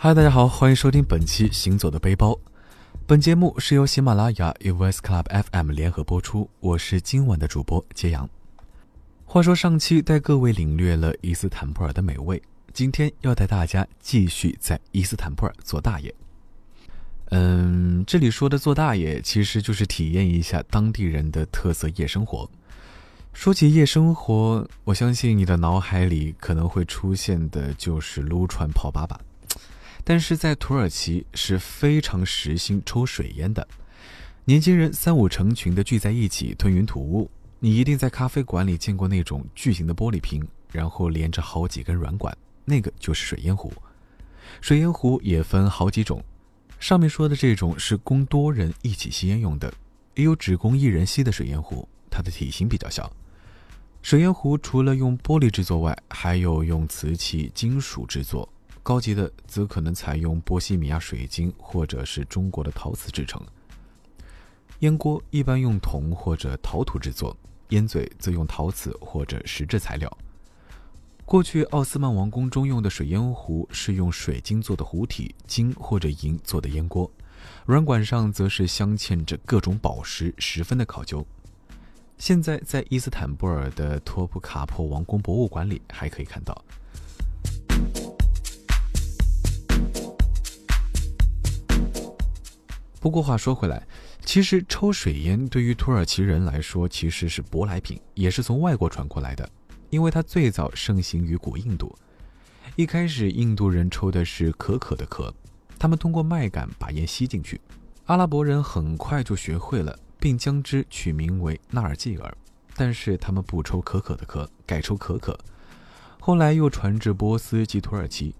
嗨，大家好，欢迎收听本期《行走的背包》。本节目是由喜马拉雅与 VS Club FM 联合播出，我是今晚的主播揭阳。话说上期带各位领略了伊斯坦布尔的美味，今天要带大家继续在伊斯坦布尔做大爷。嗯，这里说的做大爷，其实就是体验一下当地人的特色夜生活。说起夜生活，我相信你的脑海里可能会出现的就是撸串泡粑粑。但是在土耳其是非常时兴抽水烟的，年轻人三五成群的聚在一起吞云吐雾。你一定在咖啡馆里见过那种巨型的玻璃瓶，然后连着好几根软管，那个就是水烟壶。水烟壶也分好几种，上面说的这种是供多人一起吸烟用的，也有只供一人吸的水烟壶，它的体型比较小。水烟壶除了用玻璃制作外，还有用瓷器、金属制作。高级的则可能采用波西米亚水晶或者是中国的陶瓷制成。烟锅一般用铜或者陶土制作，烟嘴则用陶瓷或者石质材料。过去奥斯曼王宫中用的水烟壶是用水晶做的壶体，金或者银做的烟锅，软管上则是镶嵌着各种宝石，十分的考究。现在在伊斯坦布尔的托普卡珀王宫博物馆里还可以看到。不过话说回来，其实抽水烟对于土耳其人来说其实是舶来品，也是从外国传过来的。因为它最早盛行于古印度，一开始印度人抽的是可可的壳，他们通过麦秆把烟吸进去。阿拉伯人很快就学会了，并将之取名为纳尔济尔，但是他们不抽可可的壳，改抽可可。后来又传至波斯及土耳其，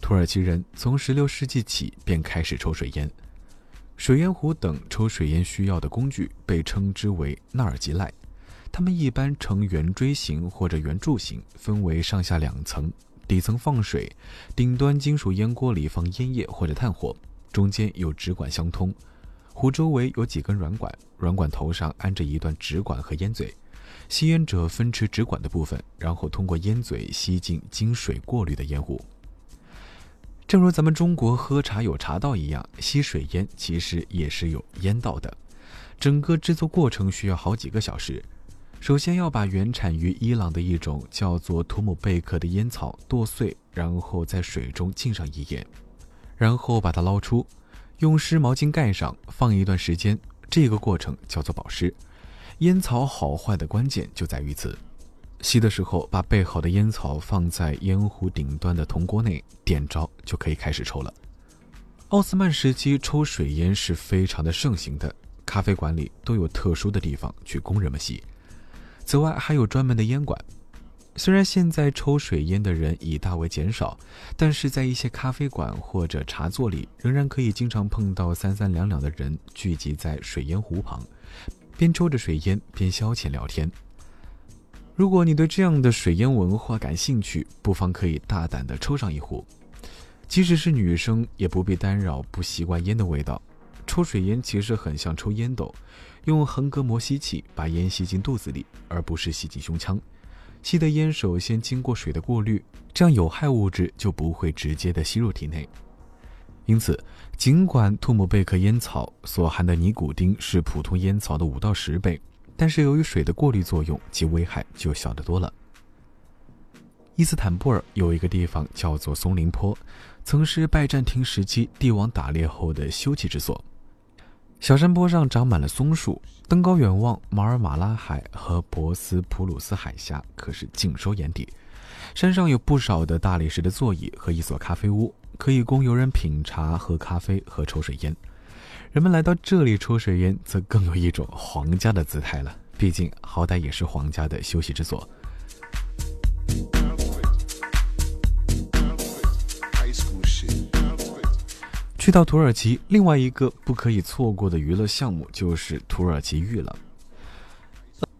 土耳其人从16世纪起便开始抽水烟。水烟壶等抽水烟需要的工具被称之为纳尔吉赖，它们一般呈圆锥形或者圆柱形，分为上下两层，底层放水，顶端金属烟锅里放烟叶或者炭火，中间有直管相通，壶周围有几根软管，软管头上安着一段直管和烟嘴，吸烟者分持直管的部分，然后通过烟嘴吸进经水过滤的烟壶。正如咱们中国喝茶有茶道一样，吸水烟其实也是有烟道的。整个制作过程需要好几个小时。首先要把原产于伊朗的一种叫做图姆贝克的烟草剁碎，然后在水中浸上一夜，然后把它捞出，用湿毛巾盖上，放一段时间。这个过程叫做保湿。烟草好坏的关键就在于此。吸的时候，把备好的烟草放在烟壶顶端的铜锅内，点着就可以开始抽了。奥斯曼时期抽水烟是非常的盛行的，咖啡馆里都有特殊的地方去供人们吸。此外，还有专门的烟馆。虽然现在抽水烟的人已大为减少，但是在一些咖啡馆或者茶座里，仍然可以经常碰到三三两两的人聚集在水烟壶旁，边抽着水烟边消遣聊天。如果你对这样的水烟文化感兴趣，不妨可以大胆地抽上一壶。即使是女生，也不必干扰不习惯烟的味道。抽水烟其实很像抽烟斗，用横膈膜吸气把烟吸进肚子里，而不是吸进胸腔。吸的烟首先经过水的过滤，这样有害物质就不会直接的吸入体内。因此，尽管吐姆贝克烟草所含的尼古丁是普通烟草的五到十倍。但是由于水的过滤作用，其危害就小得多了。伊斯坦布尔有一个地方叫做松林坡，曾是拜占庭时期帝王打猎后的休憩之所。小山坡上长满了松树，登高远望，马尔马拉海和博斯普鲁斯海峡可是尽收眼底。山上有不少的大理石的座椅和一所咖啡屋，可以供游人品茶、喝咖啡和抽水烟。人们来到这里抽水烟，则更有一种皇家的姿态了。毕竟，好歹也是皇家的休息之所。去到土耳其，另外一个不可以错过的娱乐项目就是土耳其浴了。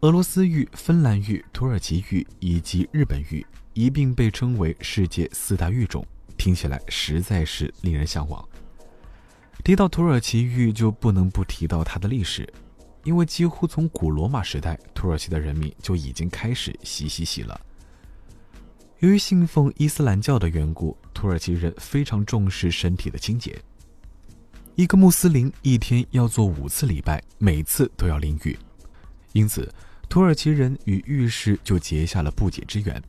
俄罗斯浴、芬兰浴、土耳其浴以及日本浴一并被称为世界四大浴种，听起来实在是令人向往。提到土耳其浴，就不能不提到它的历史，因为几乎从古罗马时代，土耳其的人民就已经开始洗洗洗了。由于信奉伊斯兰教的缘故，土耳其人非常重视身体的清洁。一个穆斯林一天要做五次礼拜，每次都要淋浴，因此土耳其人与浴室就结下了不解之缘。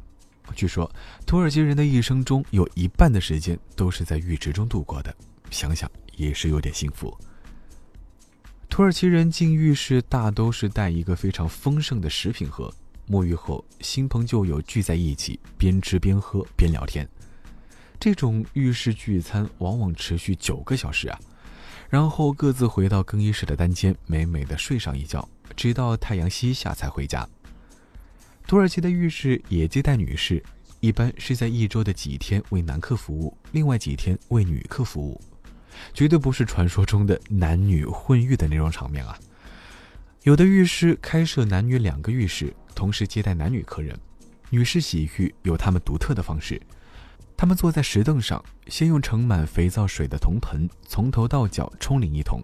据说，土耳其人的一生中有一半的时间都是在浴池中度过的，想想也是有点幸福。土耳其人进浴室大都是带一个非常丰盛的食品盒。沐浴后，新朋旧友聚在一起，边吃边喝边聊天。这种浴室聚餐往往持续九个小时啊，然后各自回到更衣室的单间，美美的睡上一觉，直到太阳西下才回家。土耳其的浴室也接待女士，一般是在一周的几天为男客服务，另外几天为女客服务，绝对不是传说中的男女混浴的那种场面啊。有的浴室开设男女两个浴室。同时接待男女客人，女士洗浴有他们独特的方式。他们坐在石凳上，先用盛满肥皂水的铜盆从头到脚冲淋一通，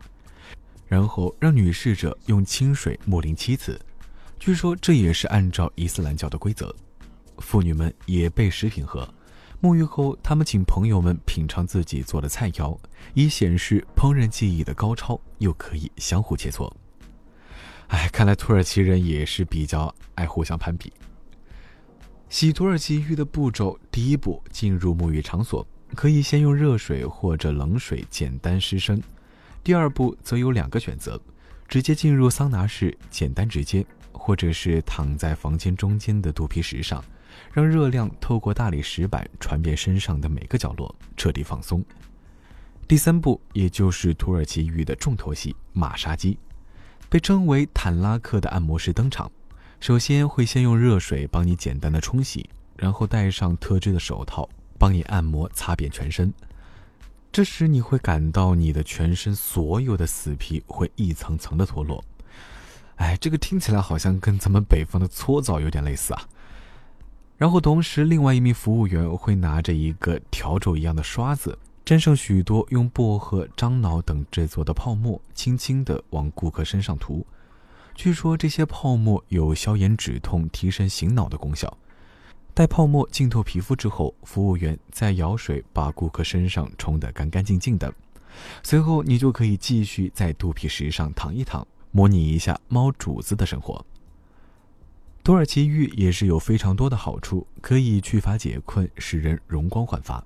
然后让女侍者用清水沐淋七次。据说这也是按照伊斯兰教的规则。妇女们也备食品盒，沐浴后，他们请朋友们品尝自己做的菜肴，以显示烹饪技艺的高超，又可以相互切磋。哎，看来土耳其人也是比较爱互相攀比。洗土耳其浴的步骤，第一步进入沐浴场所，可以先用热水或者冷水简单湿身；第二步则有两个选择：直接进入桑拿室简单直接，或者是躺在房间中间的肚皮石上，让热量透过大理石板传遍身上的每个角落，彻底放松。第三步，也就是土耳其浴的重头戏——马杀鸡。被称为坦拉克的按摩师登场，首先会先用热水帮你简单的冲洗，然后戴上特制的手套帮你按摩擦遍全身。这时你会感到你的全身所有的死皮会一层层的脱落。哎，这个听起来好像跟咱们北方的搓澡有点类似啊。然后同时，另外一名服务员会拿着一个笤帚一样的刷子。沾上许多用薄荷、樟脑等制作的泡沫，轻轻地往顾客身上涂。据说这些泡沫有消炎止痛、提神醒脑的功效。待泡沫浸透皮肤之后，服务员再舀水把顾客身上冲得干干净净的。随后，你就可以继续在肚皮石上躺一躺，模拟一下猫主子的生活。土耳其浴也是有非常多的好处，可以祛乏解困，使人容光焕发。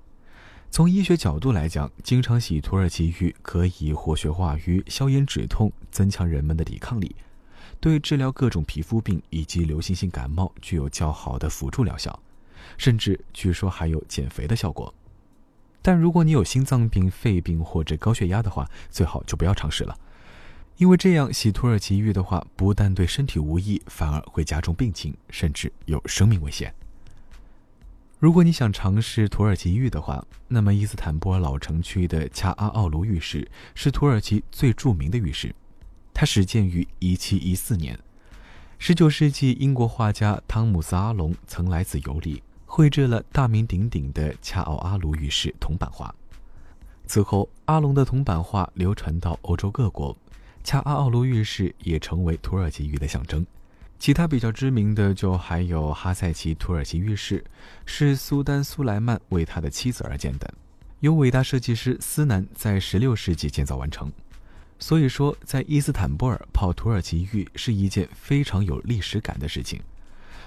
从医学角度来讲，经常洗土耳其浴可以活血化瘀、消炎止痛，增强人们的抵抗力，对治疗各种皮肤病以及流行性感冒具有较好的辅助疗效，甚至据说还有减肥的效果。但如果你有心脏病、肺病或者高血压的话，最好就不要尝试了，因为这样洗土耳其浴的话，不但对身体无益，反而会加重病情，甚至有生命危险。如果你想尝试土耳其浴的话，那么伊斯坦布尔老城区的恰阿奥卢浴室是土耳其最著名的浴室，它始建于1714年。19世纪，英国画家汤姆斯·阿隆曾来此游历，绘制了大名鼎鼎的恰奥阿卢浴室铜版画。此后，阿隆的铜版画流传到欧洲各国，恰阿奥卢浴室也成为土耳其浴的象征。其他比较知名的就还有哈塞奇土耳其浴室，是苏丹苏莱曼为他的妻子而建的，由伟大设计师斯南在16世纪建造完成。所以说，在伊斯坦布尔泡土耳其浴是一件非常有历史感的事情。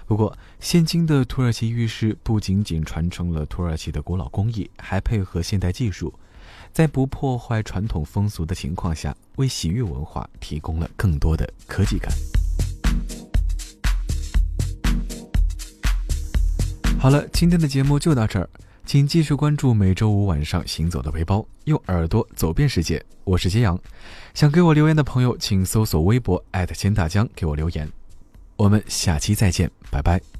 不过，现今的土耳其浴室不仅仅传承了土耳其的古老工艺，还配合现代技术，在不破坏传统风俗的情况下，为洗浴文化提供了更多的科技感。好了，今天的节目就到这儿，请继续关注每周五晚上《行走的背包》，用耳朵走遍世界。我是揭阳，想给我留言的朋友，请搜索微博艾特钱大江给我留言。我们下期再见，拜拜。